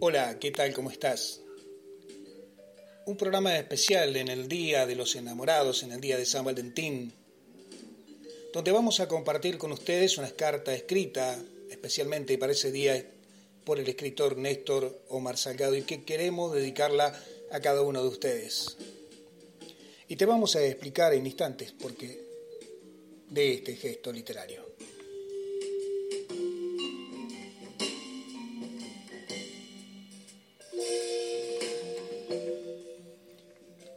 Hola, ¿qué tal? ¿Cómo estás? Un programa especial en el Día de los Enamorados, en el Día de San Valentín, donde vamos a compartir con ustedes una carta escrita especialmente para ese día por el escritor Néstor Omar Salgado y que queremos dedicarla a cada uno de ustedes. Y te vamos a explicar en instantes por qué de este gesto literario.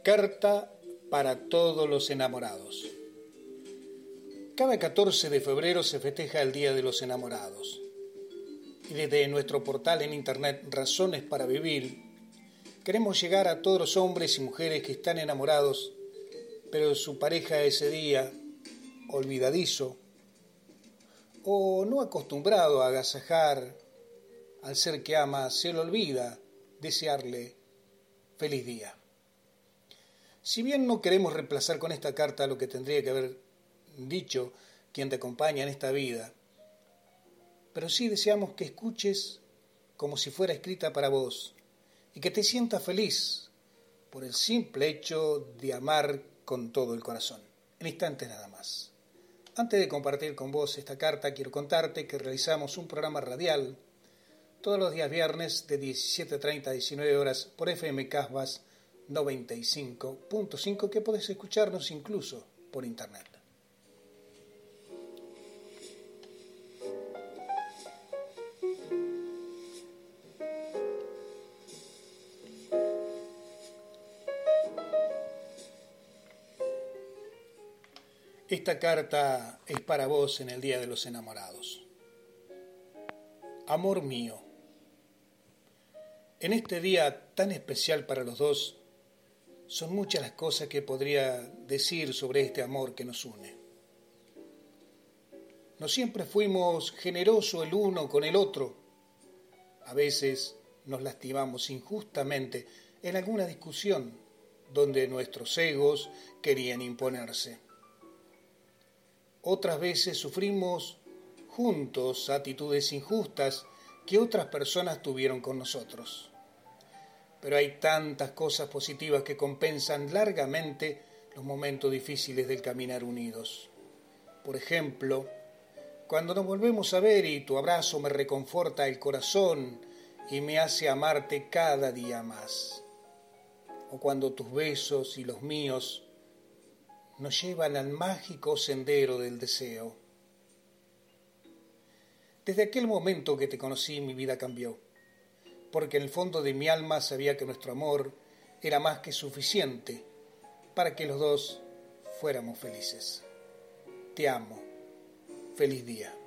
Carta para todos los enamorados. Cada 14 de febrero se festeja el Día de los Enamorados. Y desde nuestro portal en internet Razones para Vivir, queremos llegar a todos los hombres y mujeres que están enamorados, pero su pareja ese día, olvidadizo, o no acostumbrado a agasajar al ser que ama, se le olvida desearle feliz día. Si bien no queremos reemplazar con esta carta lo que tendría que haber dicho quien te acompaña en esta vida, pero sí deseamos que escuches como si fuera escrita para vos y que te sientas feliz por el simple hecho de amar con todo el corazón. En instantes nada más. Antes de compartir con vos esta carta, quiero contarte que realizamos un programa radial todos los días viernes de 17.30 a 19 horas por FM Casbas 95.5 que podés escucharnos incluso por internet. Esta carta es para vos en el Día de los Enamorados. Amor mío, en este día tan especial para los dos, son muchas las cosas que podría decir sobre este amor que nos une. No siempre fuimos generosos el uno con el otro. A veces nos lastimamos injustamente en alguna discusión donde nuestros egos querían imponerse. Otras veces sufrimos juntos actitudes injustas que otras personas tuvieron con nosotros pero hay tantas cosas positivas que compensan largamente los momentos difíciles del caminar unidos. Por ejemplo, cuando nos volvemos a ver y tu abrazo me reconforta el corazón y me hace amarte cada día más. O cuando tus besos y los míos nos llevan al mágico sendero del deseo. Desde aquel momento que te conocí mi vida cambió porque en el fondo de mi alma sabía que nuestro amor era más que suficiente para que los dos fuéramos felices. Te amo. Feliz día.